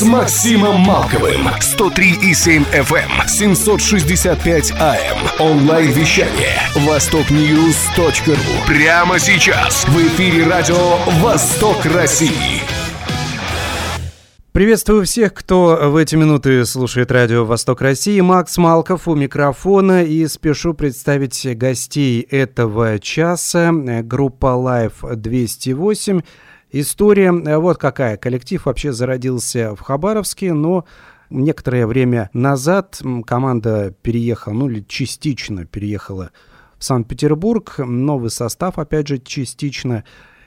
с Максимом Малковым. 103,7 FM, 765 AM. Онлайн-вещание. Востокньюз.ру. Прямо сейчас. В эфире радио «Восток России». Приветствую всех, кто в эти минуты слушает радио «Восток России». Макс Малков у микрофона и спешу представить гостей этого часа. Группа Life 208 История э, вот какая. Коллектив вообще зародился в Хабаровске, но некоторое время назад команда переехала, ну или частично переехала в Санкт-Петербург. Новый состав, опять же, частично.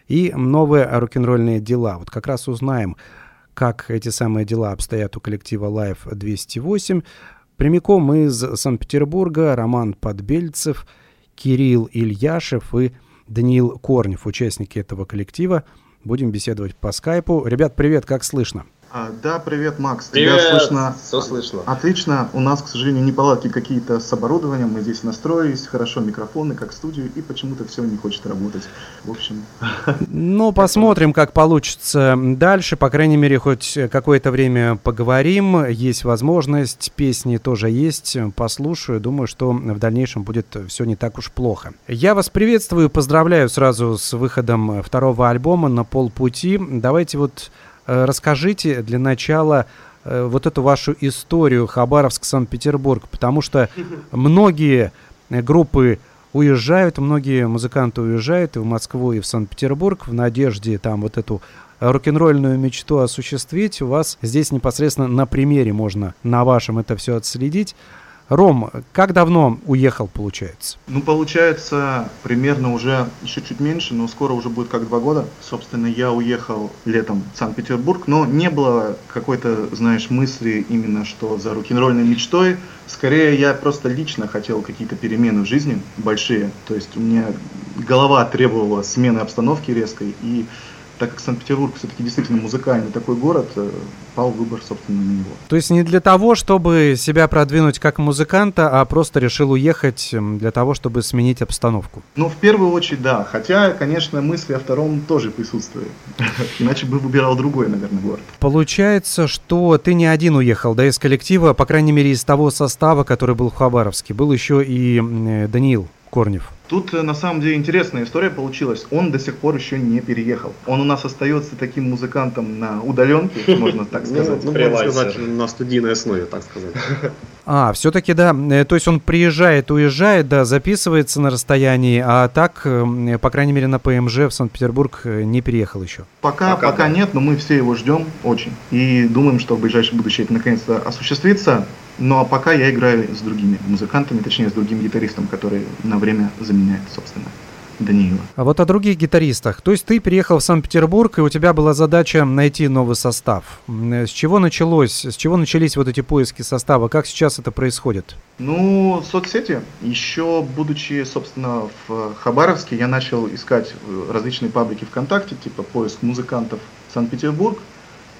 И новые рок-н-ролльные дела. Вот как раз узнаем, как эти самые дела обстоят у коллектива Life 208. Прямиком из Санкт-Петербурга Роман Подбельцев, Кирилл Ильяшев и Даниил Корнев, участники этого коллектива – Будем беседовать по скайпу. Ребят, привет, как слышно? А, да, привет, Макс. Привет. Тебя слышно? Все слышно. Отлично. У нас, к сожалению, неполадки какие-то с оборудованием. Мы здесь настроились, хорошо микрофоны, как студию, и почему-то все не хочет работать. В общем... Ну, посмотрим, как получится дальше. По крайней мере, хоть какое-то время поговорим. Есть возможность, песни тоже есть. Послушаю. Думаю, что в дальнейшем будет все не так уж плохо. Я вас приветствую, поздравляю сразу с выходом второго альбома на полпути. Давайте вот расскажите для начала э, вот эту вашу историю Хабаровск-Санкт-Петербург, потому что многие э, группы уезжают, многие музыканты уезжают и в Москву, и в Санкт-Петербург в надежде там вот эту рок-н-ролльную мечту осуществить. У вас здесь непосредственно на примере можно на вашем это все отследить. Ром, как давно уехал, получается? Ну, получается, примерно уже еще чуть меньше, но скоро уже будет как два года. Собственно, я уехал летом в Санкт-Петербург, но не было какой-то, знаешь, мысли именно, что за рок-н-ролльной мечтой. Скорее, я просто лично хотел какие-то перемены в жизни большие. То есть у меня голова требовала смены обстановки резкой, и так как Санкт-Петербург все-таки действительно музыкальный такой город, э, пал выбор, собственно, на него. То есть не для того, чтобы себя продвинуть как музыканта, а просто решил уехать для того, чтобы сменить обстановку? Ну, в первую очередь, да. Хотя, конечно, мысли о втором тоже присутствуют. Иначе бы выбирал другой, наверное, город. Получается, что ты не один уехал, да, из коллектива, по крайней мере, из того состава, который был в Хабаровске. Был еще и э, Даниил Корнев. Тут э, на самом деле интересная история получилась. Он до сих пор еще не переехал. Он у нас остается таким музыкантом на удаленке, можно так ну, сказать. Ну, можно сказать, на студийной основе, так сказать. А, все-таки, да, э, то есть он приезжает, уезжает, да, записывается на расстоянии, а так, э, по крайней мере, на ПМЖ в Санкт-Петербург не переехал еще. Пока, пока, пока нет, но мы все его ждем очень. И думаем, что в ближайшем будущем это наконец-то осуществится. Ну а пока я играю с другими музыкантами, точнее с другим гитаристом, который на время заменяет, собственно. Даниила. А вот о других гитаристах. То есть ты приехал в Санкт-Петербург, и у тебя была задача найти новый состав. С чего началось, с чего начались вот эти поиски состава? Как сейчас это происходит? Ну, соцсети. Еще будучи, собственно, в Хабаровске, я начал искать э, различные паблики ВКонтакте, типа поиск музыкантов Санкт-Петербург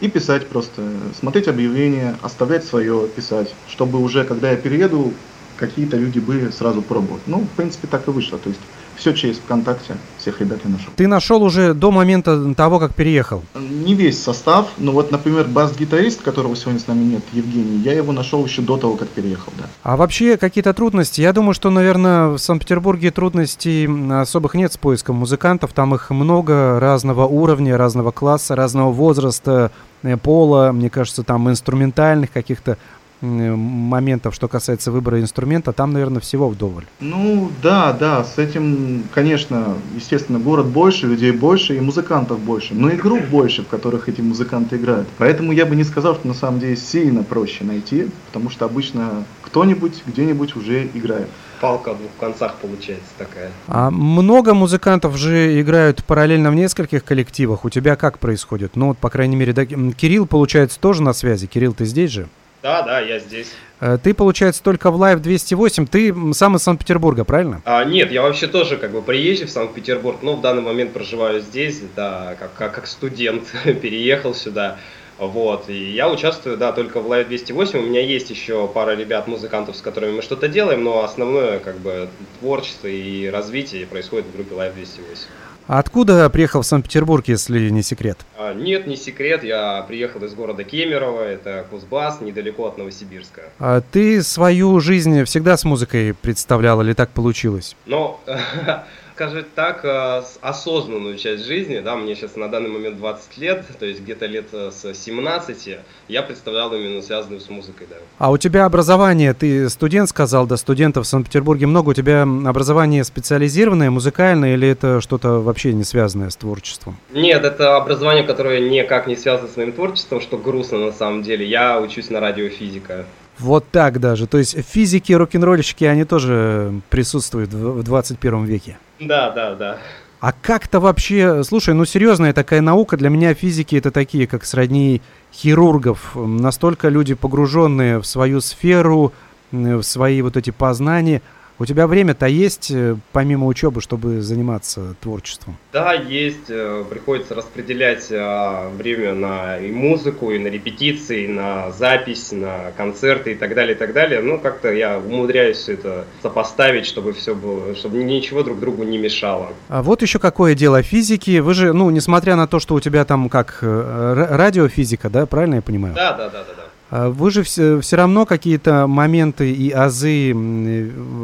и писать просто, смотреть объявления, оставлять свое, писать, чтобы уже, когда я перееду, какие-то люди были сразу пробовать. Ну, в принципе, так и вышло. То есть все через ВКонтакте, всех ребят я нашел. Ты нашел уже до момента того, как переехал? Не весь состав, но вот, например, бас-гитарист, которого сегодня с нами нет, Евгений, я его нашел еще до того, как переехал, да. А вообще какие-то трудности? Я думаю, что, наверное, в Санкт-Петербурге трудностей особых нет с поиском музыкантов, там их много разного уровня, разного класса, разного возраста, э, пола, мне кажется, там инструментальных каких-то моментов, что касается выбора инструмента, там, наверное, всего вдоволь. Ну, да, да, с этим, конечно, естественно, город больше, людей больше и музыкантов больше, но и групп больше, в которых эти музыканты играют. Поэтому я бы не сказал, что на самом деле сильно проще найти, потому что обычно кто-нибудь где-нибудь уже играет палка в двух концах получается такая. А много музыкантов же играют параллельно в нескольких коллективах. У тебя как происходит? Ну, вот, по крайней мере, да, Кирилл, получается, тоже на связи. Кирилл, ты здесь же? Да, да, я здесь. Э, ты, получается, только в Live 208. Ты сам из Санкт-Петербурга, правильно? А, нет, я вообще тоже как бы приезжий в Санкт-Петербург, но в данный момент проживаю здесь, да, как, как, как студент переехал сюда. Вот, и я участвую, да, только в Live 208. У меня есть еще пара ребят, музыкантов, с которыми мы что-то делаем, но основное, как бы, творчество и развитие происходит в группе Live 208. А откуда приехал в Санкт-Петербург, если не секрет? А, нет, не секрет. Я приехал из города Кемерово, это Кузбасс, недалеко от Новосибирска. А ты свою жизнь всегда с музыкой представлял или так получилось? Ну, скажем так, э, осознанную часть жизни, да, мне сейчас на данный момент 20 лет, то есть где-то лет э, с 17, я представлял именно связанную с музыкой, да. А у тебя образование, ты студент сказал, да, студентов в Санкт-Петербурге много, у тебя образование специализированное, музыкальное, или это что-то вообще не связанное с творчеством? Нет, это образование, которое никак не связано с моим творчеством, что грустно на самом деле. Я учусь на радиофизика. Вот так даже. То есть физики, рок-н-ролльщики, они тоже присутствуют в 21 веке. Да, да, да. А как-то вообще, слушай, ну серьезная такая наука, для меня физики это такие, как сродни хирургов. Настолько люди погруженные в свою сферу, в свои вот эти познания. У тебя время-то есть, э, помимо учебы, чтобы заниматься творчеством? Да, есть. Э, приходится распределять э, время на и музыку, и на репетиции, и на запись, на концерты и так далее, и так далее. Ну, как-то я умудряюсь все это сопоставить, чтобы все было, чтобы ничего друг другу не мешало. А вот еще какое дело физики. Вы же, ну, несмотря на то, что у тебя там как радиофизика, да, правильно я понимаю? Да, да, да, да. да. А вы же все, все равно какие-то моменты и азы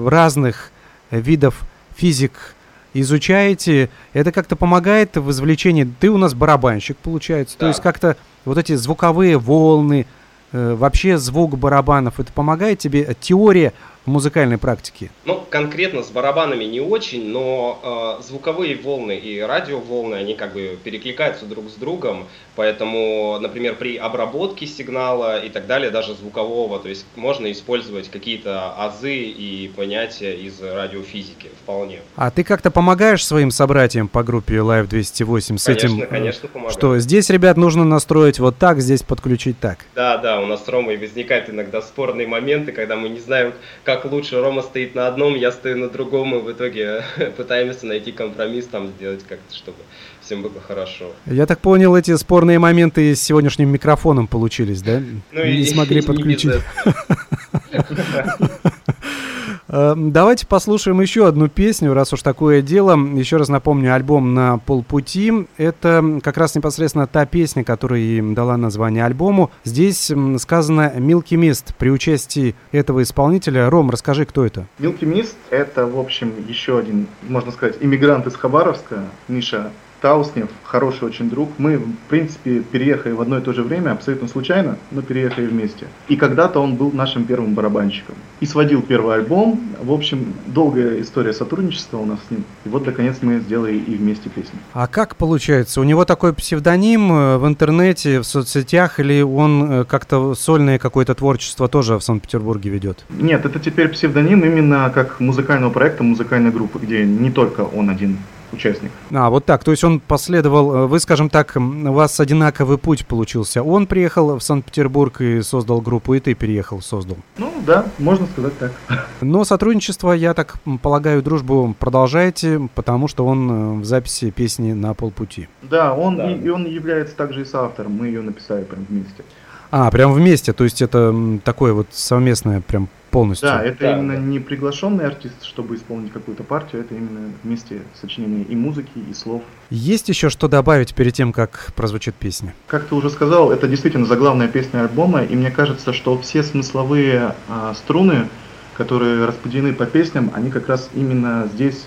разных видов физик изучаете. Это как-то помогает в извлечении. Ты у нас барабанщик, получается. Да. То есть как-то вот эти звуковые волны, э, вообще звук барабанов, это помогает тебе теория музыкальной практике? Ну, конкретно с барабанами не очень, но э, звуковые волны и радиоволны, они как бы перекликаются друг с другом, поэтому, например, при обработке сигнала и так далее, даже звукового, то есть можно использовать какие-то азы и понятия из радиофизики вполне. А ты как-то помогаешь своим собратьям по группе Live 208 с конечно, этим? Конечно, помогаю. Что здесь, ребят, нужно настроить вот так, здесь подключить так? Да, да, у нас с Ромой возникают иногда спорные моменты, когда мы не знаем, как лучше. Рома стоит на одном, я стою на другом, и в итоге пытаемся найти компромисс, там сделать как-то, чтобы всем было хорошо. Я так понял, эти спорные моменты с сегодняшним микрофоном получились, да? Ну, не и, смогли подключить. Эм, давайте послушаем еще одну песню, раз уж такое дело. Еще раз напомню, альбом «На полпути». Это как раз непосредственно та песня, которая им дала название альбому. Здесь сказано «Milky Mist» при участии этого исполнителя. Ром, расскажи, кто это? Milky Mist — это, в общем, еще один, можно сказать, иммигрант из Хабаровска, Миша Тауснев, хороший очень друг. Мы, в принципе, переехали в одно и то же время, абсолютно случайно, но переехали вместе. И когда-то он был нашим первым барабанщиком. И сводил первый альбом. В общем, долгая история сотрудничества у нас с ним. И вот, наконец, мы сделали и вместе песню. А как получается? У него такой псевдоним э, в интернете, в соцсетях, или он э, как-то сольное какое-то творчество тоже в Санкт-Петербурге ведет? Нет, это теперь псевдоним именно как музыкального проекта, музыкальной группы, где не только он один участник. А, вот так. То есть он последовал, э, вы, скажем так, у вас одинаковый путь получился. Он приехал в Санкт-Петербург и создал группу, и ты переехал, создал. Ну да, можно сказать так. Но сотрудничество, я так полагаю, дружбу продолжаете, потому что он э, в записи песни на полпути. Да, он, да. И, и он является также и соавтором. Мы ее написали прям вместе. А, прям вместе, то есть это такое вот совместное прям полностью. Да, это да, именно да. не приглашенный артист, чтобы исполнить какую-то партию, это именно вместе сочинение и музыки, и слов. Есть еще что добавить перед тем, как прозвучит песня? Как ты уже сказал, это действительно заглавная песня альбома, и мне кажется, что все смысловые а, струны, которые распределены по песням, они как раз именно здесь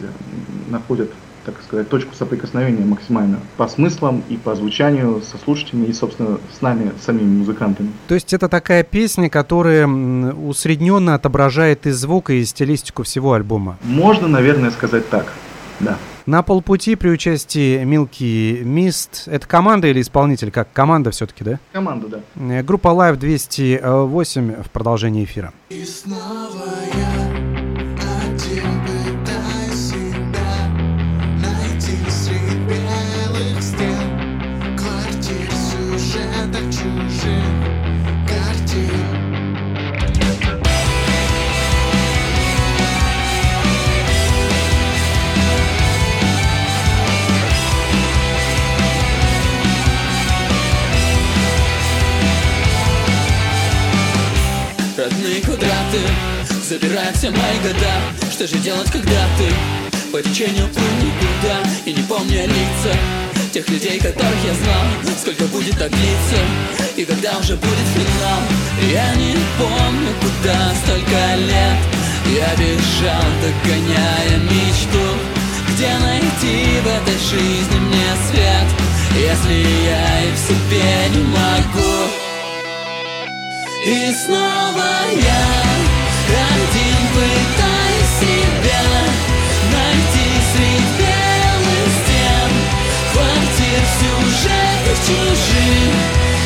находят так сказать, точку соприкосновения максимально по смыслам и по звучанию со слушателями и, собственно, с нами, самими музыкантами. То есть это такая песня, которая усредненно отображает и звук, и стилистику всего альбома? Можно, наверное, сказать так, да. На полпути при участии Milky Mist. Это команда или исполнитель? Как команда все-таки, да? Команда, да. Э, группа Live 208 в продолжении эфира. И снова я квадратные квадраты Забирая все мои года. Что же делать, когда ты? По течению плыл никуда И не помня лица Тех людей, которых я знал. Сколько будет так длиться И когда уже будет финал? Я не помню, куда столько лет Я бежал, догоняя мечту. Где найти в этой жизни мне свет Если я и в себе не могу И снова я один пытаюсь себя Найти среди белых стен. Квартир сюжетов чужих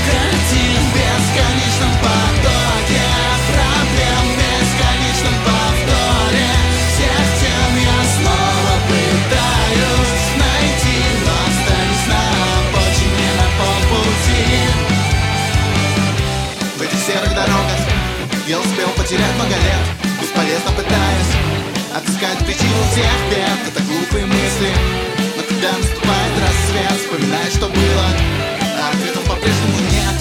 Картин в бесконечном потоке отыскать причину всех бед. Это глупые мысли. Но когда наступает рассвет Вспоминай, что было. А ответов по-прежнему нет.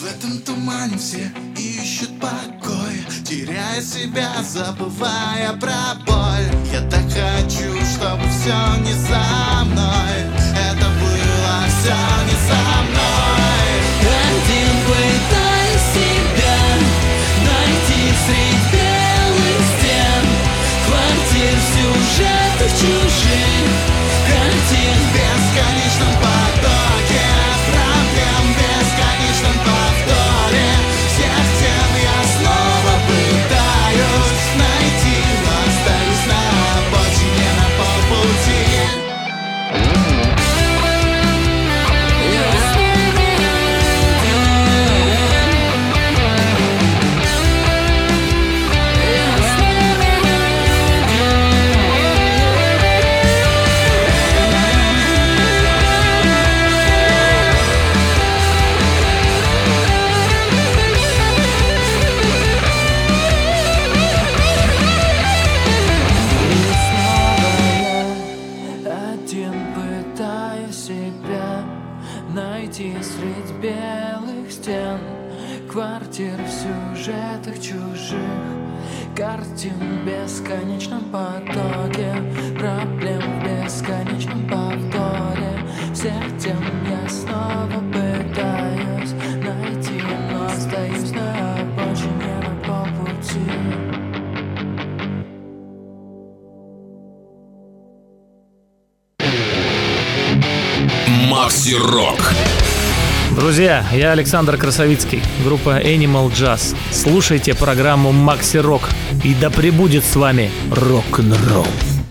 В этом тумане все ищут покой. Теряя себя, забывая про боль. Я так хочу, чтобы все не за мной белых стен Квартир в сюжетах чужих Картин в бесконечном потоке Проблем в бесконечном повторе Всех тем я снова пытаюсь найти Но остаюсь на обочине на полпути Макси Рок. Друзья, я Александр Красовицкий, группа Animal Jazz. Слушайте программу Макси Рок, и да пребудет с вами рок-н-ролл.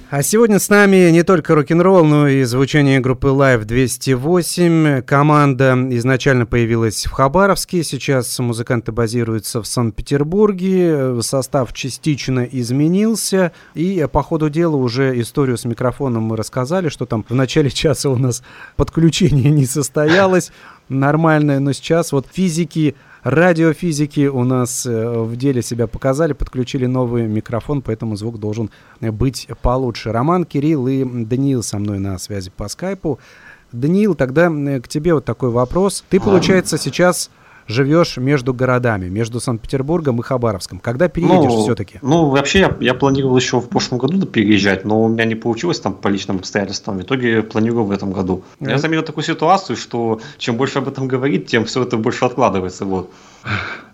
А сегодня с нами не только рок-н-ролл, но и звучание группы Live 208. Команда изначально появилась в Хабаровске, сейчас музыканты базируются в Санкт-Петербурге, состав частично изменился, и по ходу дела уже историю с микрофоном мы рассказали, что там в начале часа у нас подключение не состоялось нормальное, но сейчас вот физики Радиофизики у нас э, в деле себя показали, подключили новый микрофон, поэтому звук должен быть получше. Роман, Кирилл и Даниил со мной на связи по скайпу. Даниил, тогда э, к тебе вот такой вопрос. Ты, получается, сейчас живешь между городами, между Санкт-Петербургом и Хабаровском. Когда переедешь ну, все-таки? Ну, вообще, я, я планировал еще в прошлом году переезжать, но у меня не получилось там по личным обстоятельствам. В итоге планирую в этом году. Э. Я заметил такую ситуацию, что чем больше об этом говорить, тем все это больше откладывается. Вот.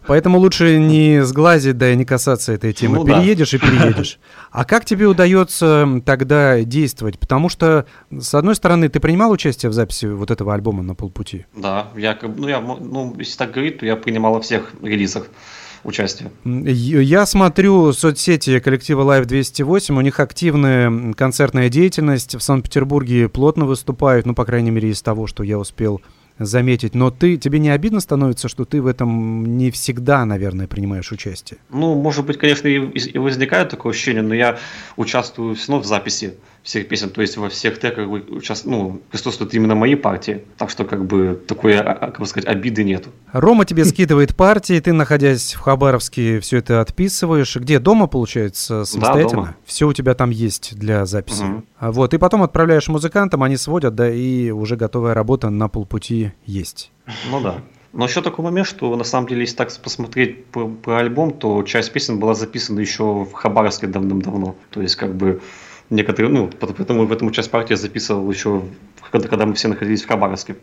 Поэтому лучше не сглазить, да и не касаться этой темы. Ну да. переедешь и переедешь. А как тебе удается тогда действовать? Потому что, с одной стороны, ты принимал участие в записи вот этого альбома на полпути? Да, я, ну, я, ну, если так говорить, то я принимал во всех релизах участие. Я смотрю соцсети коллектива Live 208, у них активная концертная деятельность, в Санкт-Петербурге плотно выступают, ну, по крайней мере, из того, что я успел заметить. Но ты, тебе не обидно становится, что ты в этом не всегда, наверное, принимаешь участие? Ну, может быть, конечно, и, и возникает такое ощущение, но я участвую все в записи всех песен, то есть во всех треках участ... ну, присутствуют именно мои партии, так что как бы такой, а, а, как бы сказать, обиды нету. Рома тебе скидывает партии, ты, находясь в Хабаровске, все это отписываешь. Где? Дома, получается, самостоятельно? дома. Все у тебя там есть для записи. А Вот, и потом отправляешь музыкантам, они сводят, да, и уже готовая работа на полпути есть. Ну да. Но еще такой момент, что на самом деле, если так посмотреть про, про альбом, то часть песен была записана еще в Хабаровске давным-давно. То есть, как бы, некоторые, ну, поэтому в этом часть партии я записывал еще, когда, когда мы все находились в Хабаровске.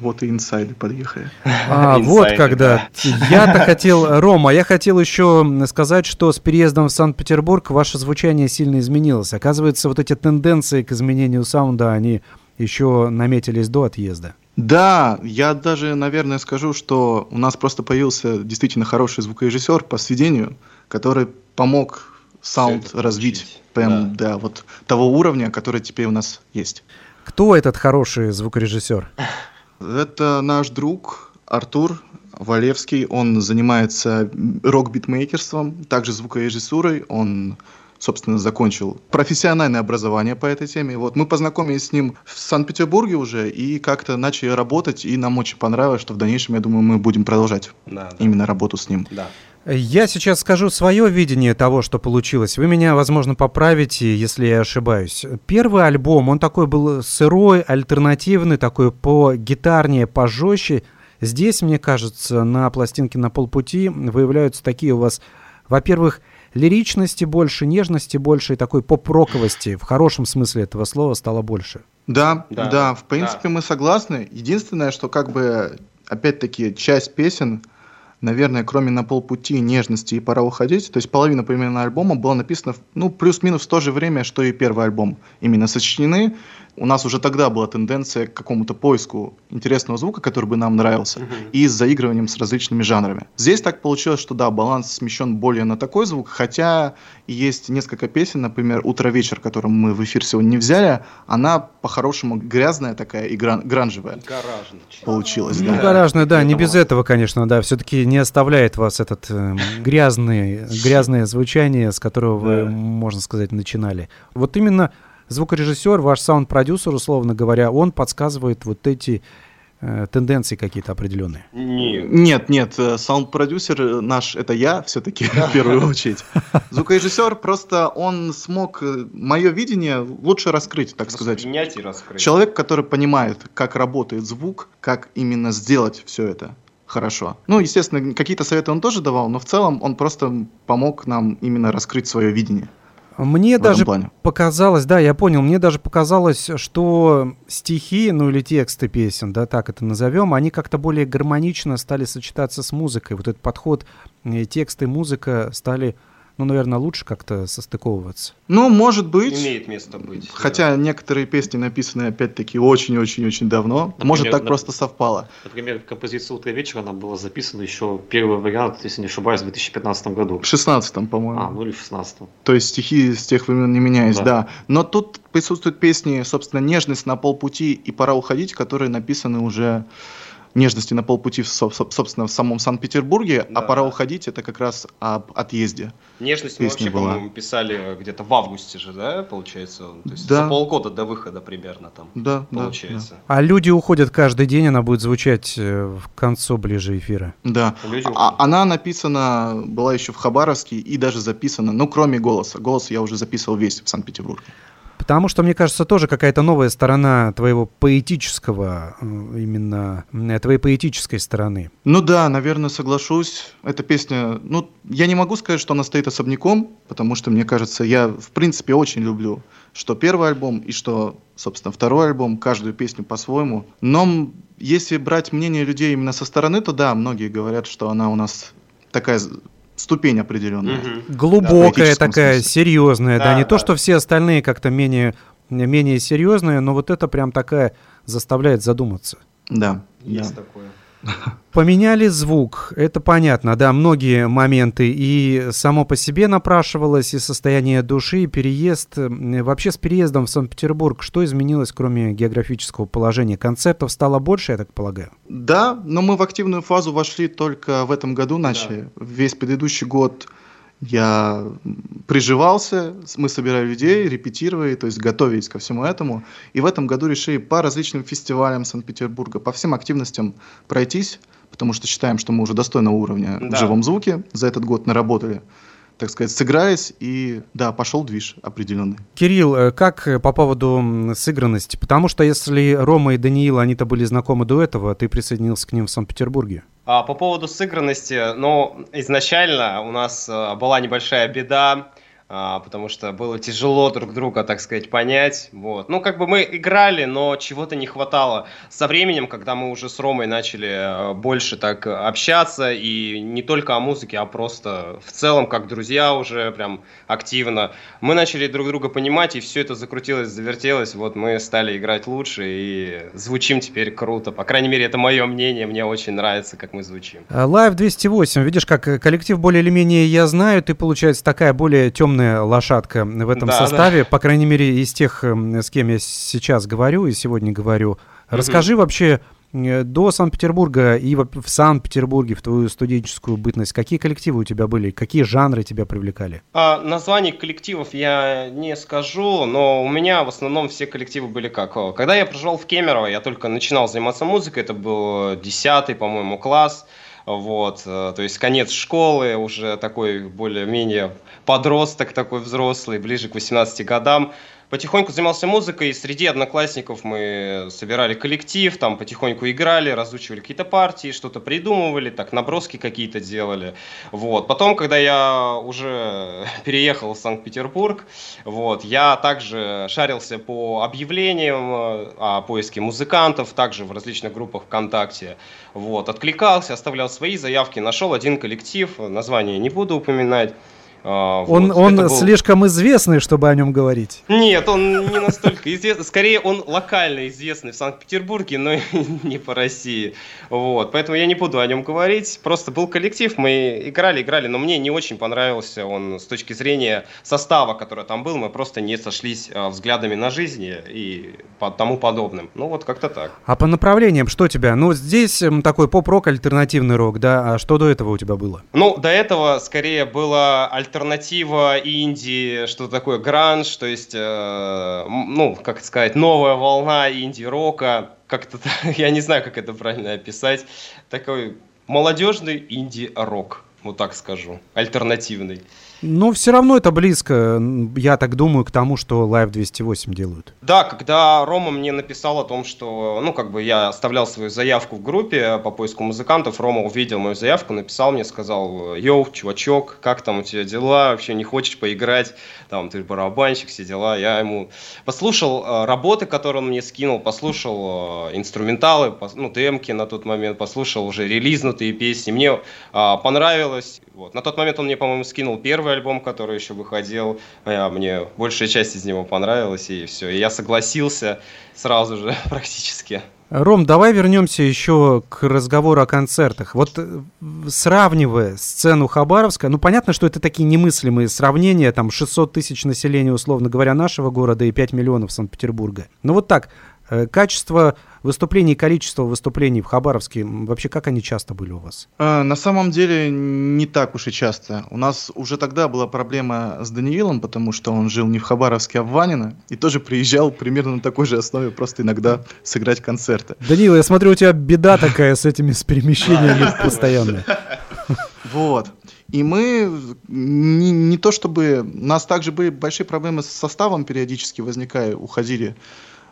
Вот и инсайды подъехали. А, вот когда. Я-то хотел, Рома, я хотел еще сказать, что с переездом в Санкт-Петербург ваше звучание сильно изменилось. Оказывается, вот эти тенденции к изменению саунда, они еще наметились до отъезда. Да, я даже, наверное, скажу, что у нас просто появился действительно хороший звукорежиссер по сведению, который помог саунд развить прям да. да, вот того уровня, который теперь у нас есть. Кто этот хороший звукорежиссер? Это наш друг Артур Валевский. Он занимается рок-битмейкерством, также звукорежиссурой. Он собственно, закончил профессиональное образование по этой теме. Вот мы познакомились с ним в Санкт-Петербурге уже и как-то начали работать, и нам очень понравилось, что в дальнейшем, я думаю, мы будем продолжать да, именно да. работу с ним. Да. Я сейчас скажу свое видение того, что получилось. Вы меня, возможно, поправите, если я ошибаюсь. Первый альбом, он такой был сырой, альтернативный, такой по гитарнее, пожестче. Здесь, мне кажется, на пластинке на полпути выявляются такие у вас, во-первых, лиричности больше, нежности больше и такой поп-роковости в хорошем смысле этого слова стало больше. Да, да, да в принципе да. мы согласны. Единственное, что как бы, опять-таки, часть песен, наверное, кроме «На полпути», «Нежности» и «Пора уходить», то есть половина примерно альбома была написана, ну, плюс-минус в то же время, что и первый альбом. Именно сочинены, у нас уже тогда была тенденция к какому-то поиску интересного звука, который бы нам нравился, uh-huh. и с заигрыванием с различными жанрами. Здесь так получилось, что да, баланс смещен более на такой звук, хотя есть несколько песен, например, «Утро-вечер», которую мы в эфир сегодня не взяли, она по-хорошему грязная такая и гран- гранжевая. Гаражная. Получилась, да. Ну, гаражная, да, не без этого, конечно, да, все-таки не оставляет вас этот э, грязный, грязное звучание, с которого вы, можно сказать, начинали. Вот именно звукорежиссер, ваш саунд-продюсер, условно говоря, он подсказывает вот эти э, тенденции какие-то определенные? Нет, нет, э, саунд-продюсер наш это я все-таки в первую очередь. Звукорежиссер просто он смог э, мое видение лучше раскрыть, так сказать. и раскрыть. Человек, который понимает, как работает звук, как именно сделать все это хорошо. Ну, естественно, какие-то советы он тоже давал, но в целом он просто помог нам именно раскрыть свое видение. Мне даже плане. показалось, да, я понял, мне даже показалось, что стихи, ну или тексты песен, да, так это назовем, они как-то более гармонично стали сочетаться с музыкой. Вот этот подход э, тексты, музыка стали ну, наверное, лучше как-то состыковываться. Ну, может быть. Имеет место быть. Хотя да. некоторые песни написаны, опять-таки, очень-очень-очень давно. Например, может, так на... просто совпало. Например, композиция «Утро вечера» она была записана еще первый вариант, если не ошибаюсь, в 2015 году. В 16 по-моему. А, ну или в 16 То есть стихи с тех времен не меняются, да. да. Но тут присутствуют песни, собственно, «Нежность на полпути» и «Пора уходить», которые написаны уже нежности на полпути, собственно, в самом Санкт-Петербурге, а да. а пора уходить, это как раз об отъезде. Нежность мы вообще, была. по-моему, писали где-то в августе же, да, получается? То есть да. за полгода до выхода примерно там да, получается. Да, да. А люди уходят каждый день, она будет звучать э, в концу ближе эфира. Да, а, она написана была еще в Хабаровске и даже записана, ну, кроме голоса. Голос я уже записывал весь в Санкт-Петербурге. Потому что, мне кажется, тоже какая-то новая сторона твоего поэтического, э, именно э, твоей поэтической стороны. Ну да, наверное, соглашусь. Эта песня, ну, я не могу сказать, что она стоит особняком, потому что, мне кажется, я, в принципе, очень люблю, что первый альбом и что, собственно, второй альбом, каждую песню по-своему. Но если брать мнение людей именно со стороны, то да, многие говорят, что она у нас такая ступень определенная. Угу. Глубокая да, такая, смысле. серьезная, да, да, не да. то, что все остальные как-то менее, менее серьезные, но вот это прям такая заставляет задуматься. Да. Есть да. такое. Поменяли звук, это понятно, да, многие моменты, и само по себе напрашивалось, и состояние души, и переезд. Вообще с переездом в Санкт-Петербург что изменилось, кроме географического положения? Концертов стало больше, я так полагаю? Да, но мы в активную фазу вошли только в этом году начали. Да. Весь предыдущий год я приживался, мы собирали людей, репетировали, то есть готовились ко всему этому. И в этом году решили по различным фестивалям Санкт-Петербурга, по всем активностям пройтись, потому что считаем, что мы уже достойного уровня да. в живом звуке за этот год наработали так сказать, сыграясь, и да, пошел движ определенный. Кирилл, э, как э, по поводу сыгранности? Потому что если Рома и Даниил, они-то были знакомы до этого, ты присоединился к ним в Санкт-Петербурге. А, по поводу сыгранности, ну, изначально у нас а, была небольшая беда. А, потому что было тяжело друг друга, так сказать, понять. Вот. Ну, как бы мы играли, но чего-то не хватало. Со временем, когда мы уже с Ромой начали э, больше так общаться, и не только о музыке, а просто в целом, как друзья уже прям активно, мы начали друг друга понимать, и все это закрутилось, завертелось. Вот мы стали играть лучше, и звучим теперь круто. По крайней мере, это мое мнение, мне очень нравится, как мы звучим. Live 208, видишь, как коллектив более или менее я знаю, ты, получается, такая более темная умная лошадка в этом да, составе, да. по крайней мере, из тех, с кем я сейчас говорю и сегодня говорю. Расскажи угу. вообще э, до Санкт-Петербурга и в Санкт-Петербурге, в твою студенческую бытность, какие коллективы у тебя были, какие жанры тебя привлекали? А, названий коллективов я не скажу, но у меня в основном все коллективы были как. Когда я проживал в Кемерово, я только начинал заниматься музыкой, это был 10 по-моему, класс. Вот, э, то есть конец школы, уже такой более-менее подросток, такой взрослый, ближе к 18 годам потихоньку занимался музыкой, и среди одноклассников мы собирали коллектив, там потихоньку играли, разучивали какие-то партии, что-то придумывали, так, наброски какие-то делали, вот. Потом, когда я уже переехал в Санкт-Петербург, вот, я также шарился по объявлениям э, о поиске музыкантов, также в различных группах ВКонтакте, вот, откликался, оставлял свои заявки, нашел один коллектив, название не буду упоминать, а, он вот, он был... слишком известный, чтобы о нем говорить. Нет, он не настолько известный. Скорее, он локально известный в Санкт-Петербурге, но не по России. Вот, поэтому я не буду о нем говорить. Просто был коллектив, мы играли, играли, но мне не очень понравился он с точки зрения состава, который там был. Мы просто не сошлись а, взглядами на жизнь и по тому подобным. Ну вот как-то так. А по направлениям что тебя? Ну здесь такой поп-рок, альтернативный рок, да? А что до этого у тебя было? Ну, до этого скорее было альтернативный альтернатива инди, что такое гранж, то есть, э, ну, как сказать, новая волна инди-рока, как-то, я не знаю, как это правильно описать, такой молодежный инди-рок, вот так скажу, альтернативный. Но все равно это близко, я так думаю, к тому, что Live 208 делают. Да, когда Рома мне написал о том, что, ну, как бы я оставлял свою заявку в группе по поиску музыкантов, Рома увидел мою заявку, написал мне, сказал, йоу, чувачок, как там у тебя дела, вообще не хочешь поиграть, там, ты барабанщик, все дела. Я ему послушал э, работы, которые он мне скинул, послушал э, инструменталы, ну, демки на тот момент, послушал уже релизнутые песни, мне э, понравилось, вот. На тот момент он мне, по-моему, скинул первый альбом, который еще выходил. А мне большая часть из него понравилась, и все. И я согласился сразу же практически. Ром, давай вернемся еще к разговору о концертах. Вот э, сравнивая сцену Хабаровска, ну понятно, что это такие немыслимые сравнения, там 600 тысяч населения, условно говоря, нашего города и 5 миллионов Санкт-Петербурга. Но вот так, Э, качество выступлений, количество выступлений в Хабаровске, вообще как они часто были у вас? А, на самом деле не так уж и часто. У нас уже тогда была проблема с Даниилом, потому что он жил не в Хабаровске, а в Ванино, и тоже приезжал примерно на такой же основе, просто иногда сыграть концерты. Даниил, я смотрю, у тебя беда такая с этими с перемещениями постоянно. Вот. И мы не, не то чтобы... У нас также были большие проблемы с составом периодически возникали, уходили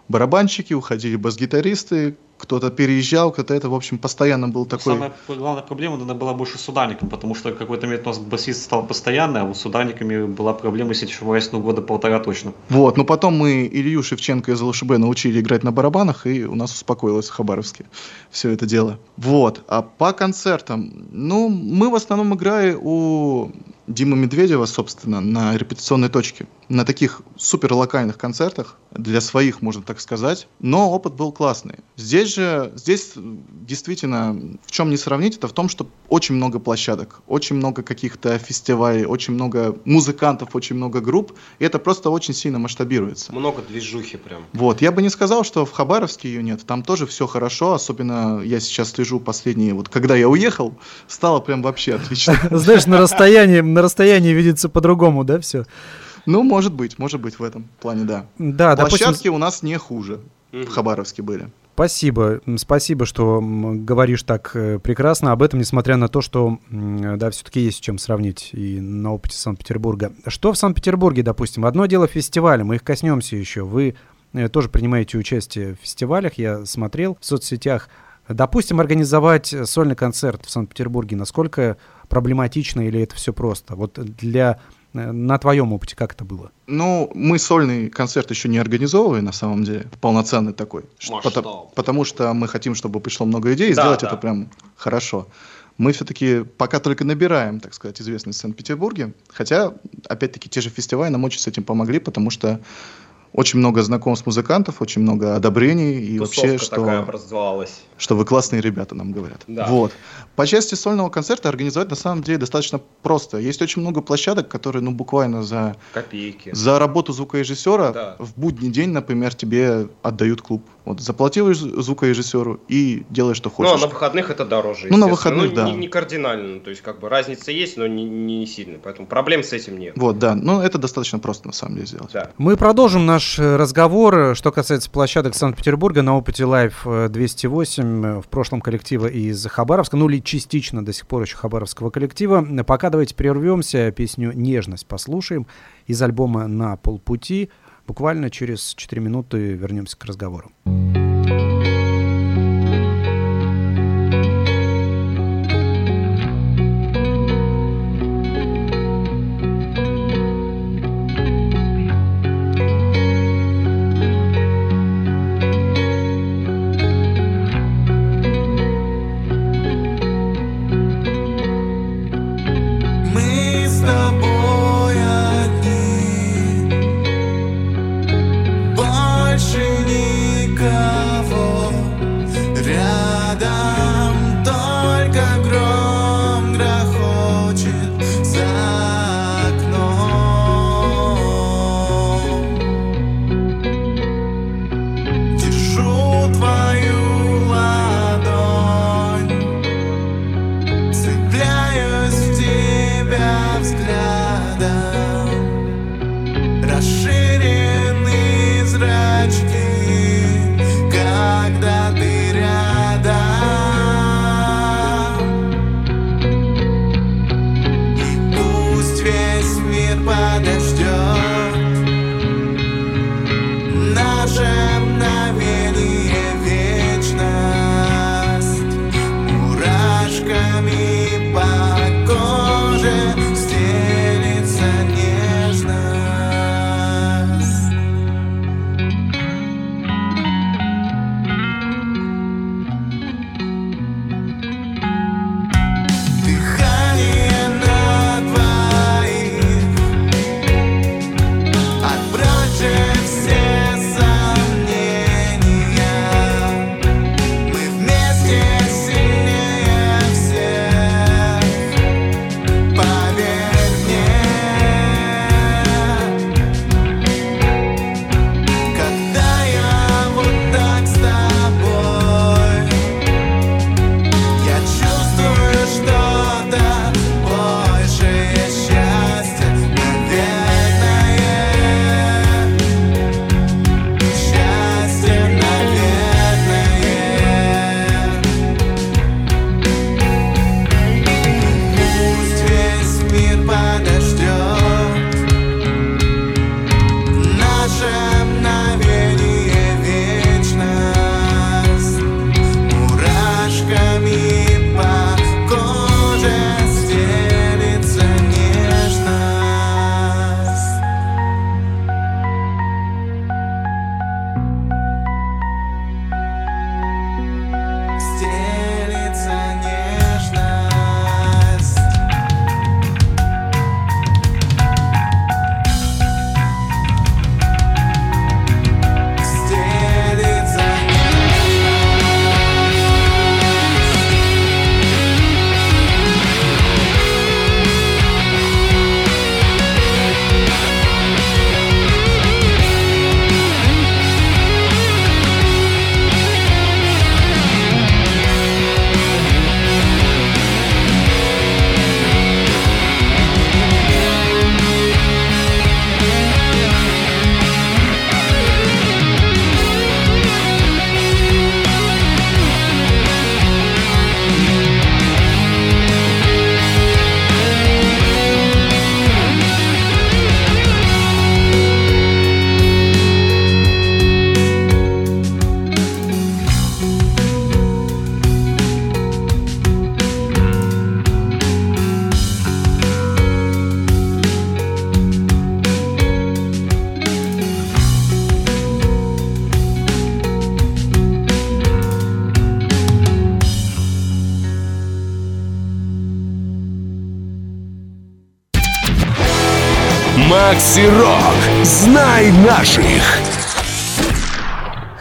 барабанщики, уходили бас-гитаристы, кто-то переезжал, кто-то это, в общем, постоянно был такой... Самая главная проблема наверное, была больше с ударником, потому что какой-то момент у нас басист стал постоянный, а с ударниками была проблема, если ошибаюсь, ну, года полтора точно. Вот, но потом мы Илью Шевченко из ЛШБ научили играть на барабанах, и у нас успокоилось в Хабаровске все это дело. Вот, а по концертам, ну, мы в основном играли у Димы Медведева, собственно, на репетиционной точке. На таких супер локальных концертах, для своих, можно так сказать. Но опыт был классный. Здесь же, здесь действительно, в чем не сравнить, это в том, что очень много площадок, очень много каких-то фестивалей, очень много музыкантов, очень много групп. И это просто очень сильно масштабируется. Много движухи прям. Вот, я бы не сказал, что в Хабаровске ее нет. Там тоже все хорошо, особенно я сейчас слежу последние, вот когда я уехал, стало прям вообще отлично. Знаешь, на расстоянии на расстоянии видится по-другому, да, все? Ну, может быть, может быть в этом плане, да. Да, Площадки допустим... у нас не хуже в Хабаровске были. Спасибо, спасибо, что говоришь так э, прекрасно об этом, несмотря на то, что, да, все-таки есть с чем сравнить и на опыте Санкт-Петербурга. Что в Санкт-Петербурге, допустим? Одно дело фестивали, мы их коснемся еще. Вы э, тоже принимаете участие в фестивалях, я смотрел в соцсетях. Допустим, организовать сольный концерт в Санкт-Петербурге, насколько проблематично или это все просто? Вот для на твоем опыте как это было? Ну, мы сольный концерт еще не организовываем, на самом деле, полноценный такой. Потому, потому что мы хотим, чтобы пришло много идей, и Да, сделать да. это прям хорошо. Мы все-таки пока только набираем, так сказать, известность в Санкт-Петербурге. Хотя, опять-таки, те же фестивали нам очень с этим помогли, потому что очень много знакомств музыкантов, очень много одобрений и Тусовка вообще, что... такая образовалась. что вы классные ребята, нам говорят. Да. Вот. По части сольного концерта организовать на самом деле достаточно просто. Есть очень много площадок, которые, ну, буквально за, Копейки. за работу звукорежиссера Да. в будний день, например, тебе отдают клуб. Вот заплатил зву- звукорежиссеру и делай, что Ну, а хочешь. на выходных это дороже. Ну, на выходных, да. Не, не кардинально. То есть, как бы разница есть, но не, не сильно. Поэтому проблем с этим нет. Вот, да. Ну, это достаточно просто, на самом деле, сделать. Да. Мы продолжим наш э, разговор, что касается площадок Санкт-Петербурга на опыте Live 208, э, в прошлом коллектива из Хабаровска, ну или частично до сих пор еще хабаровского коллектива. Пока давайте прервемся, песню «Нежность» послушаем из альбома «На полпути». Буквально через 4 минуты вернемся к разговору. Макси Рок. Знай наших.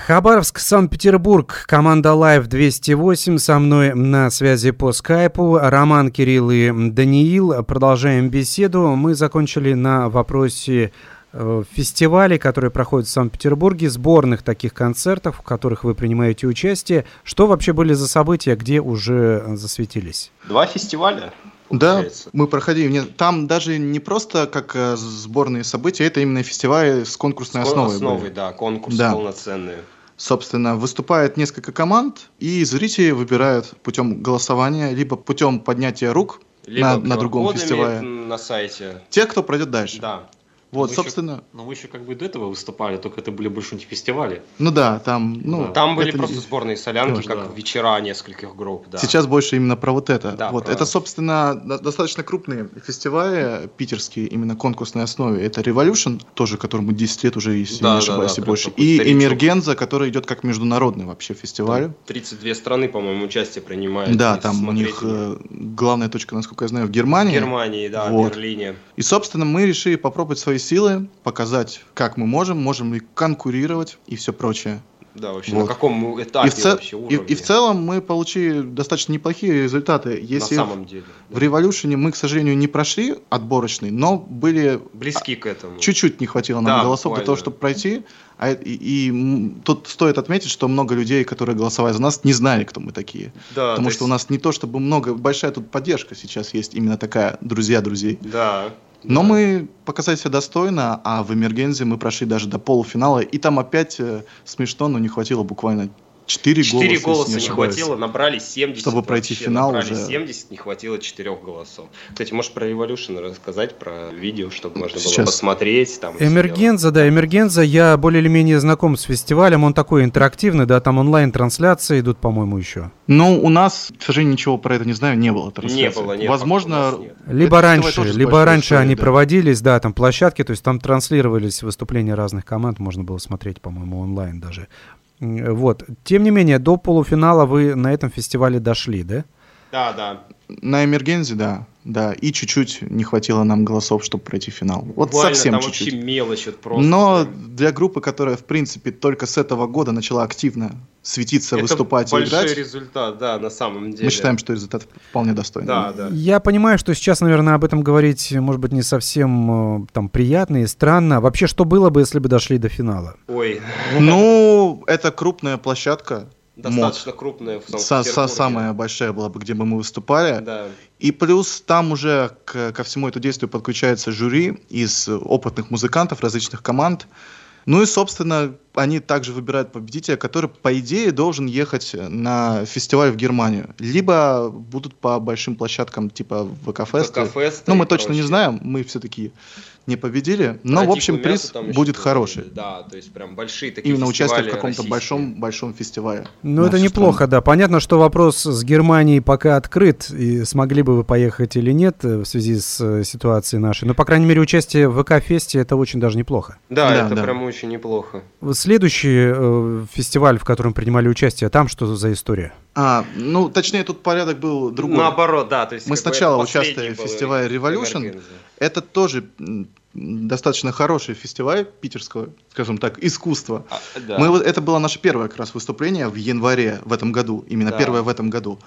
Хабаровск, Санкт-Петербург, команда Live 208 со мной на связи по скайпу. Роман, Кирилл и Даниил. Продолжаем беседу. Мы закончили на вопросе э, фестивалей, которые проходят в Санкт-Петербурге, сборных таких концертов, в которых вы принимаете участие. Что вообще были за события, где уже засветились? Два фестиваля. Да, мы проходили. Там даже не просто как э, сборные события, это именно фестивали с конкурсной С основой. основой, были. да, конкурс Да. полноценный. Собственно, выступает несколько команд, и зрители выбирают путем голосования, либо путем поднятия рук Либо на, на другом фестивале. на сайте. Тех, кто пройдет дальше. Да. Вот, еще- собственно, Но мы еще как бы до этого выступали, только это были больше не фестивали. ну да, там, ну, Да. Там были это просто сборные солянки, Тоже, как да. вечера нескольких групп. Да. Сейчас больше именно про вот это. Да, вот про- это, собственно, до- достаточно крупные фестивали питерские, именно конкурсной основе. Это Revolution, тоже которому 10 лет уже, если Да, не да, ошибаюсь, да, и прям больше. И старичок. Эмергенза, который идет как международный вообще фестиваль. 32 страны, по-моему, участие принимают. Да, И там у смотреть них э, главная точка, насколько я знаю, в Германии. В Германии, да, Вот. в Берлине. И, собственно, мы решили попробовать свои силы, показать, как мы можем, можем ли конкурировать и все прочее. Да, вообще, Вот. на каком этапе И в, це- вообще и- уровне? и в целом мы получили достаточно неплохие результаты. Если На самом деле. в Revolution мы, к сожалению, не прошли отборочный, но были Близки к этому. чуть-чуть не хватило нам Да, голосов для того, буквально. чтобы пройти. А, и, и, тут стоит отметить, что много людей, которые голосовали за нас, не знали, кто мы такие. Да, Потому то что у нас не то чтобы много, большая тут поддержка сейчас есть, именно такая, друзья друзей. Да. Но да. мы показали себя достойно, а в Эмергензе мы прошли даже до полуфинала, и там опять э, смешно, но не хватило буквально 4 голоса. Четыре если голоса не, хватило, набрали 70. Чтобы пройти вообще, финал набрали уже. 70, не хватило четырех голосов. Кстати, можешь про Revolution рассказать, про видео, чтобы можно было Сейчас. посмотреть. Там, Эмергенза, да, Эмергенза, я более или менее знаком с фестивалем, он такой интерактивный, да, там онлайн-трансляции идут, по-моему, еще. Ну, у нас, к сожалению, ничего про это не знаю, не было трансляции. было, нет, Возможно, нет. Либо раньше, либо раньше историей, они да. проводились, да, там площадки, то есть там транслировались выступления разных команд, можно было смотреть, по-моему, онлайн даже. Вот. Тем не менее, до полуфинала вы на этом фестивале дошли, да? Да, да. На Эмергензе, да. Да, и чуть-чуть не хватило нам голосов, чтобы пройти финал. Вот Буквально совсем там чуть-чуть. вообще мелочь вот просто. Но прям. для группы, которая, в принципе, только с этого года начала активно светиться, Это выступать и большой играть, результат, да, на самом деле. мы считаем, что результат вполне достойный. Да, да. Я понимаю, что сейчас, наверное, об этом говорить, может быть, не совсем э, там приятно и странно. Вообще, что было бы, если бы дошли до финала? Ой, Ну, это крупная площадка. Достаточно крупная в Са- са- самая большая была бы, где бы мы выступали. Да. И плюс там уже к- ко всему этому действию подключается жюри из опытных музыкантов различных команд. Ну и, собственно, они также выбирают победителя, который, по идее, должен ехать на фестиваль в Германию. Либо будут по большим площадкам типа ВК-феста. ВК-феста Ну, мы точно не прочее. знаем, мы все-таки не победили. Но, Про в общем, приз будет хороший. были. Да, то есть прям большие такие Именно участие в каком-то российские. большом, большом фестивале. Ну, это неплохо, страну. да. Понятно, что вопрос с Германией пока открыт, и смогли бы вы поехать или нет э, в связи с э, ситуацией нашей. Но, по крайней мере, участие в ВК-фесте это очень даже неплохо. Да, Да, это да. прям очень неплохо. Следующий э, фестиваль, в котором принимали участие, там что за история? А, ну, точнее, тут порядок был другой. Наоборот, да. То есть, Мы сначала участвовали в фестивале Revolution. Это тоже достаточно хороший фестиваль питерского, скажем так, искусства. А, да. Мы, это было наше первое как раз выступление в январе в этом году, именно Да. первое в этом году.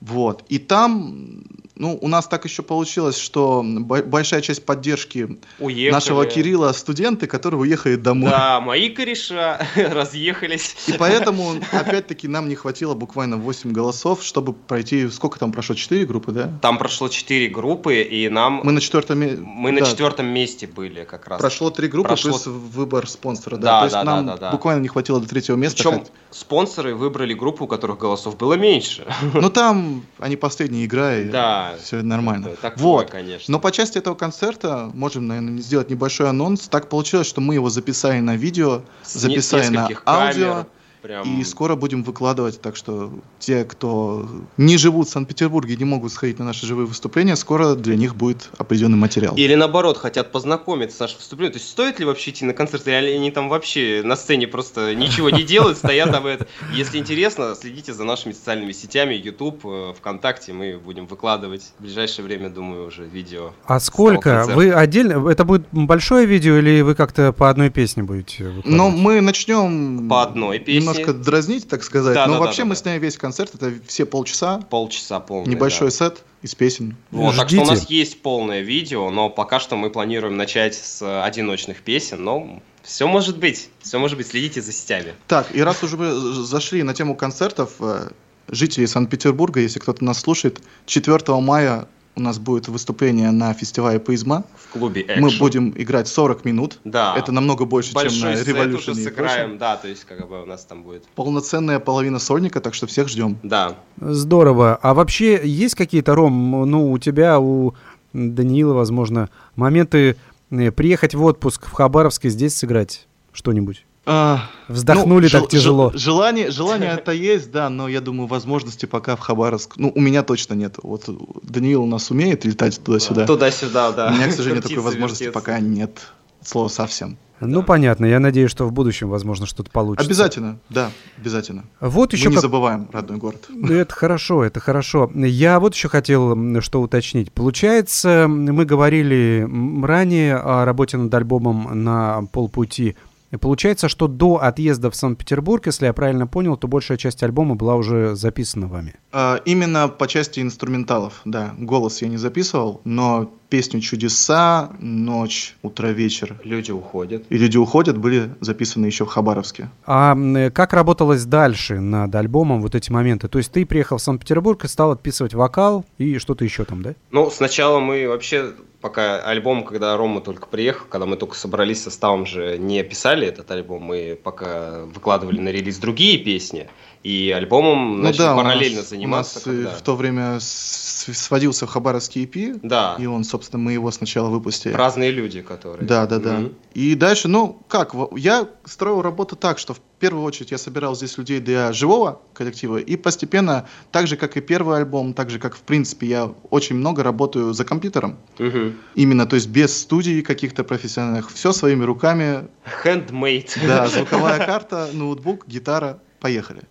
Вот. И там, ну, у нас так еще получилось, что бо- большая часть поддержки Уехали. нашего Кирилла студенты, которые уехали домой. Да, мои кореша разъехались. И поэтому, опять-таки, нам не хватило буквально 8 голосов, чтобы пройти, сколько там прошло, 4 группы, да? Там прошло четыре группы, и нам... Мы на четвертом месте. мы на четвертом месте были как раз. Прошло три группы Прошло- плюс выбор спонсора, да. Да, То есть да, да, нам да, да. буквально не хватило до третьего места. Причем хоть- спонсоры выбрали группу, у которых голосов было меньше. Ну там они последние играют. Да. Все нормально. Да, такое, вот. конечно. Но по части этого концерта можем, наверное, сделать небольшой анонс. Так получилось, что мы его записали на видео, записали на аудио. камер. Прям... И скоро будем выкладывать, так что те, кто не живут в Санкт-Петербурге, не могут сходить на наши живые выступления, скоро для них будет определенный материал. Или наоборот, хотят познакомиться с нашим выступлением. То есть стоит ли вообще идти на концерт, или они там вообще на сцене просто ничего не делают, стоят об этом. Если интересно, следите за нашими социальными сетями, YouTube, э, ВКонтакте, мы будем выкладывать в ближайшее время, думаю, уже видео. А сколько? Вы отдельно, это будет большое видео или вы как-то по одной песне будете выкладывать? Ну, мы начнем По одной песне. Немножко дразнить, так сказать. Да, Но да, вообще да, мы да. сняли весь концерт, это все полчаса, Полчаса полный. небольшой да. сет из песен. Вот, так что у Ждите. нас есть полное видео, но пока что мы планируем начать с одиночных песен, но все может быть, все может быть, следите за сетями. Так, и раз уже мы зашли на тему концертов, э, жители Санкт-Петербурга, если кто-то нас слушает, 4 мая у нас будет выступление на фестивале Поизма. В клубе Мы Action. будем играть 40 минут. Да. Это намного больше, чем Большой на сет Revolution. прочем. сыграем, да, то есть как бы у нас там будет. Полноценная половина сольника, так что всех ждем. Да. Здорово. А вообще есть какие-то, Ром, ну, у тебя, у Даниила, возможно, моменты э, приехать в отпуск в Хабаровск и здесь сыграть что-нибудь? А, Вздохнули ну, так жел- тяжело. жел- желание, желание это есть, да, но я думаю, возможности пока в Хабаровск. Ну, у меня точно нет. Вот Даниил у нас умеет летать туда-сюда. Туда-сюда, да. У меня, к сожалению, такой возможности пока нет. Слова совсем. Ну, понятно. Я надеюсь, что в будущем, возможно, что-то получится. Обязательно, да, обязательно. Вот еще Мы не как- забываем родной город. Ну, Это хорошо, это хорошо. Я вот еще хотел что уточнить. Получается, мы говорили ранее о работе над альбомом на полпути. И Получается, что до отъезда в Санкт-Петербург, если я правильно понял, то большая часть альбома была уже записана вами. А, именно по части инструменталов, да. Голос я не записывал, но песню «Чудеса», «Ночь», «Утро, вечер» Люди уходят. и «Люди уходят» были записаны еще в Хабаровске. А как работалось дальше над альбомом вот эти моменты? То есть ты приехал в Санкт-Петербург и стал отписывать вокал и что-то еще там, да? Ну, сначала мы вообще, пока альбом, когда Рома только приехал, когда мы только собрались составом же, не писали этот альбом, мы пока выкладывали на релиз другие песни, и альбомом начали Ну у параллельно нас- заниматься. У нас когда- в то время сводился Хабаровский EP, Да, и он, собственно, мы его сначала выпустили. разные люди, которые... Да, да, да. Мгм. И дальше, ну, как, я строил работу так, что в первую очередь я собирал здесь людей для живого коллектива, и постепенно, так же, как и первый альбом, так же, как, в принципе, я очень много работаю за компьютером. Мгм. Именно, то есть без студий каких-то профессиональных, все своими руками, Handmade. да, звуковая карта, ноутбук, гитара, поехали.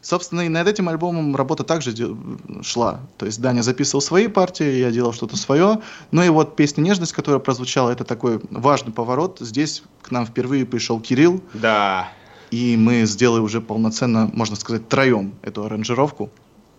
Собственно, и над этим альбомом работа также шла. То есть Даня записывал свои партии, я делал что-то свое. Ну и вот песня «Нежность», которая прозвучала, это такой важный поворот. Здесь к нам впервые пришел Кирилл, Да. и мы сделали уже полноценно, можно сказать, троем эту аранжировку.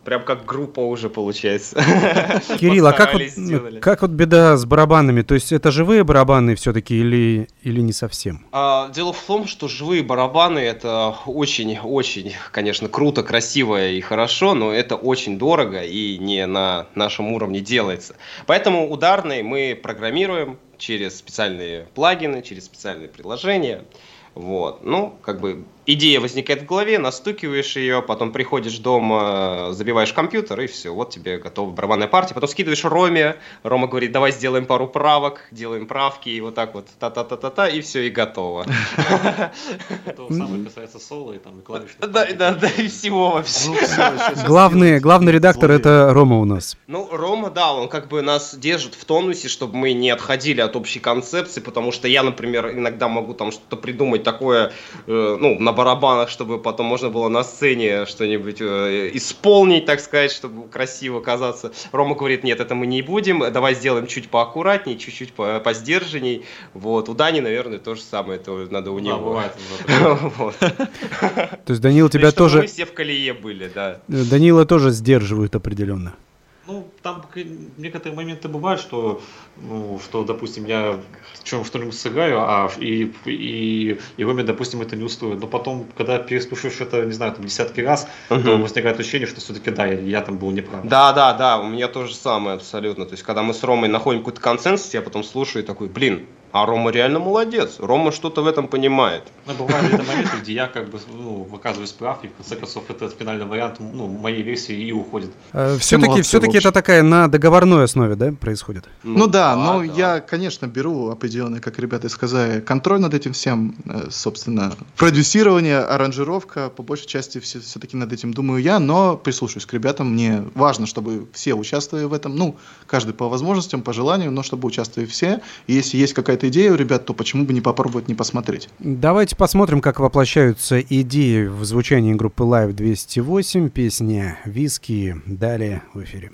Прям как группа уже получается. Кирилл, а как вот, сделали. как вот беда с барабанами? То есть это живые барабаны все-таки или, или не совсем? А, Дело в том, что живые барабаны это очень-очень, конечно, круто, красиво и хорошо, но это очень дорого и не на нашем уровне делается. Поэтому ударные мы программируем через специальные плагины, через специальные приложения. Вот. Ну, как бы идея возникает в голове, настукиваешь ее, потом приходишь дома, забиваешь компьютер, и все, вот тебе готова барабанная партия. Потом скидываешь Роме, Рома говорит, давай сделаем пару правок, делаем правки, и вот так вот та-та-та-та-та, и все, и готово. Это самое касается соло и там и клавиш. Да, да, да, и всего вообще. Ну, Главный, главный редактор это Рома у нас. Ну, Рома, да, он как бы нас держит в тонусе, чтобы мы не отходили от общей концепции, потому что я, например, иногда могу там что-то придумать такое, э, ну, на барабанах, чтобы потом можно было на сцене что-нибудь э, исполнить, так сказать, чтобы красиво казаться. Рома говорит, нет, это мы не будем, давай сделаем чуть поаккуратней, чуть-чуть по посдержанней. Вот, у Дани, наверное, то же самое, это надо у Да, него. То есть Данила тебя тоже, все в колее были, да. Данила тоже сдерживают определенно. Ну, там некоторые моменты бывают, что, ну, что, допустим, я в чем что-нибудь сыграю, а и, и, и Роме, допустим, это не устроит. Но потом, когда переслушаешь это, не знаю, там, десятки раз, то Мгм. возникает ощущение, что все-таки, да, я, я там был неправ. Да, да, да, у меня то же самое абсолютно. То есть, когда мы с Ромой находим какой-то консенсус, я потом слушаю и такой, блин, А Рома реально молодец. Рома что-то в этом понимает. Но бывают это моменты, где я как бы ну, оказываюсь прав, и в конце концов этот финальный вариант ну, моей версии и уходит. Все-таки молодцы, все в общем. это такая на договорной основе, да, происходит? Ну, да, но да. я, конечно, беру определенный, как ребята сказали, контроль над этим всем, э, собственно, продюсирование, аранжировка, по большей части все, все-таки над этим думаю я, но прислушаюсь к ребятам, мне важно, чтобы все участвовали в этом, ну, каждый по возможностям, по желанию, но чтобы участвовали все, и если есть какая-то идея у ребят, то почему бы не попробовать, не посмотреть. Давайте посмотрим, как воплощаются идеи в звучании группы Live 208, песня «Виски». Далее в эфире.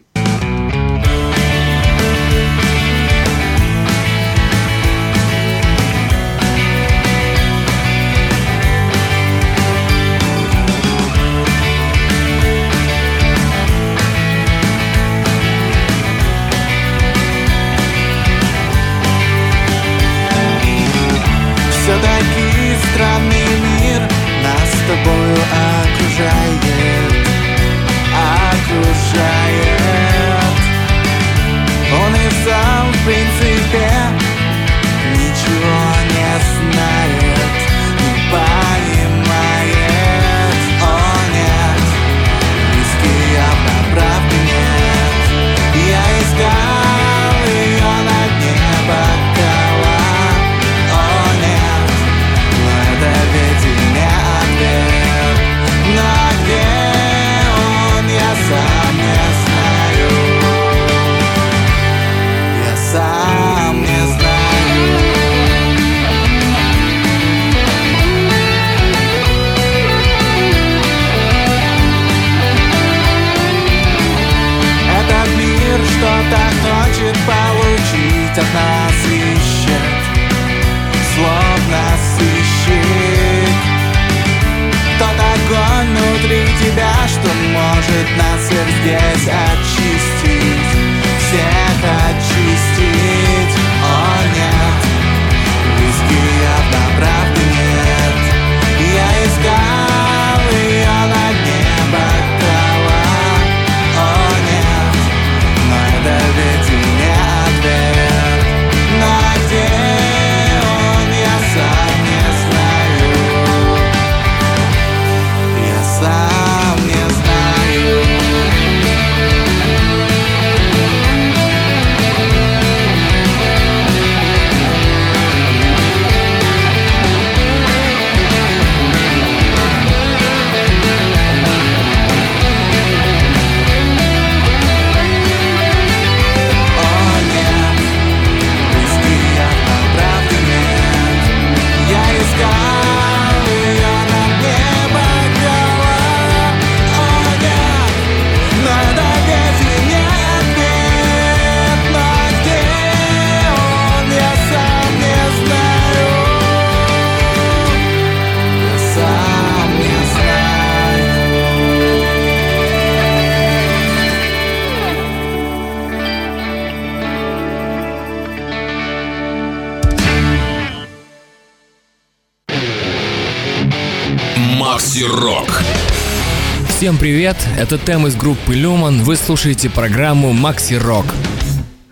Привет, это Тем из группы Люман, вы слушаете программу Макси Рок.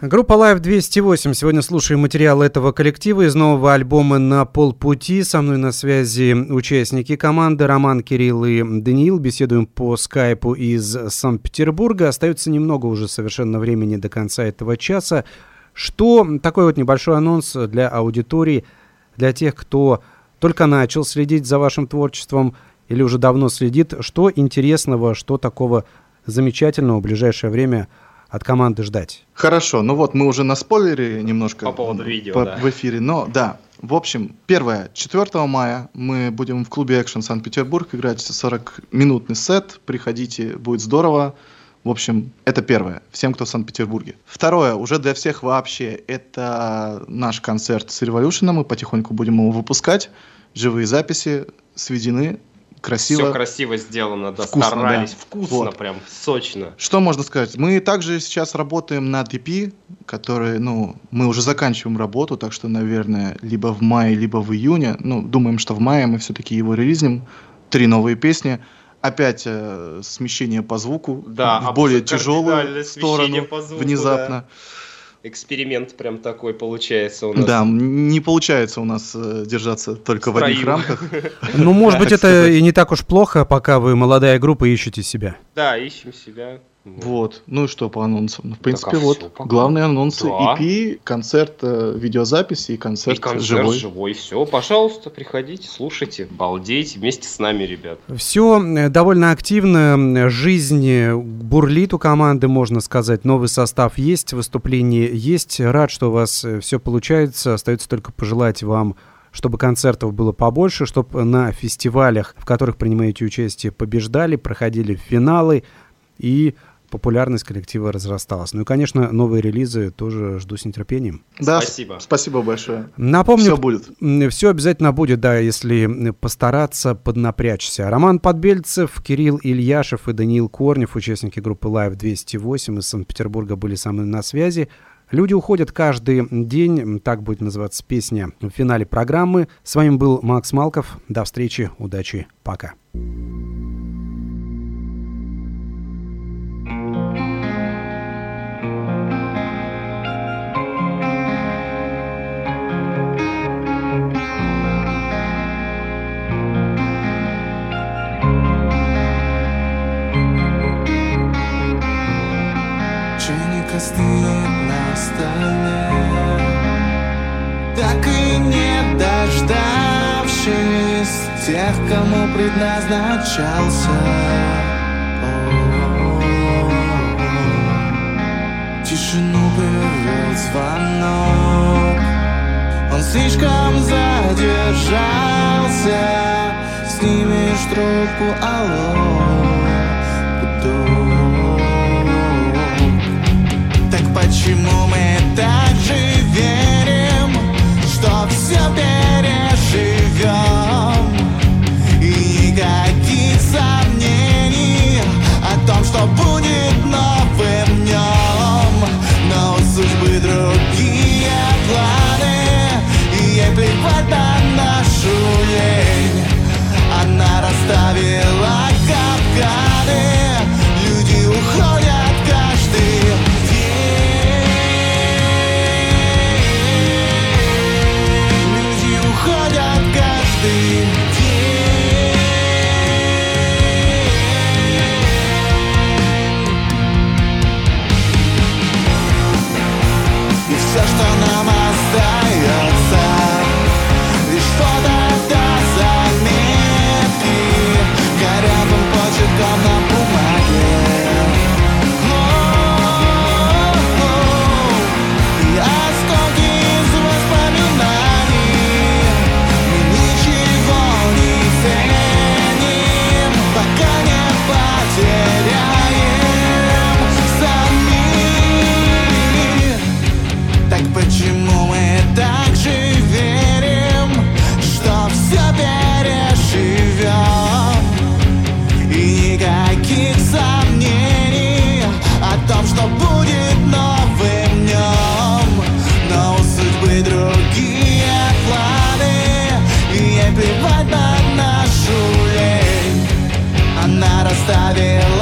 Группа Live 208. Сегодня слушаем материал этого коллектива из нового альбома «На полпути». Со мной на связи участники команды Роман, Кирилл и Даниил. Беседуем по скайпу из Санкт-Петербурга. Остается немного уже совершенно времени до конца этого часа. Что такой вот небольшой анонс для аудитории, для тех, кто только начал следить за вашим творчеством или уже давно следит, что интересного, что такого замечательного в ближайшее время от команды ждать? Хорошо, ну вот мы уже на спойлере немножко По поводу видео, по- да. в эфире, но да. В общем, первое, 4 мая мы будем в клубе Action Санкт-Петербург играть 40-минутный сет. Приходите, будет здорово. В общем, это первое. Всем, кто в Санкт-Петербурге. Второе, уже для всех вообще, это наш концерт с Revolution. Мы потихоньку будем его выпускать. Живые записи сведены, красиво. Все красиво сделано, да, Вкусно, старались, да. вкусно, Вот. прям сочно. Что можно сказать? Мы также сейчас работаем над EP, который, ну, мы уже заканчиваем работу, так что, наверное, либо в мае, либо в июне. Ну, думаем, что в мае мы все-таки его релизнем. Три новые песни. Опять э, смещение по звуку Да, в более тяжелую сторону по звуку, внезапно. Эксперимент прям такой получается у нас. Да, не получается у нас э, держаться только в одних рамках. Ну, может быть, это и не так уж плохо, пока вы молодая группа ищете себя. Да, ищем себя. Вот. Ну и что по анонсам? Ну, в принципе, Так, а вот пока. главные анонсы Да. EP, концерт э, видеозаписи и концерт, И концерт живой. живой. Все, пожалуйста, приходите, слушайте, балдейте вместе с нами, ребят. Все довольно активно, жизнь э, бурлит у команды, можно сказать. Новый состав есть, выступление есть. Рад, что у вас все получается. Остается только пожелать вам чтобы концертов было побольше, чтобы на фестивалях, в которых принимаете участие, побеждали, проходили финалы и популярность коллектива разрасталась. Ну и, конечно, новые релизы тоже жду с нетерпением. Да, Спасибо. Спасибо большое. Напомню, Все будет. все обязательно будет, да, если постараться поднапрячься. Роман Подбельцев, Кирилл Ильяшев и Даниил Корнев, участники группы Live 208 из Санкт-Петербурга, были со мной на связи. Люди уходят каждый день, так будет называться песня в финале программы. С вами был Макс Малков. До встречи, удачи, пока. Чайник Тех, кому предназначался. Тишину прервет звонок Он слишком задержался Снимешь трубку, алло Гудок. Так почему мы так está bien.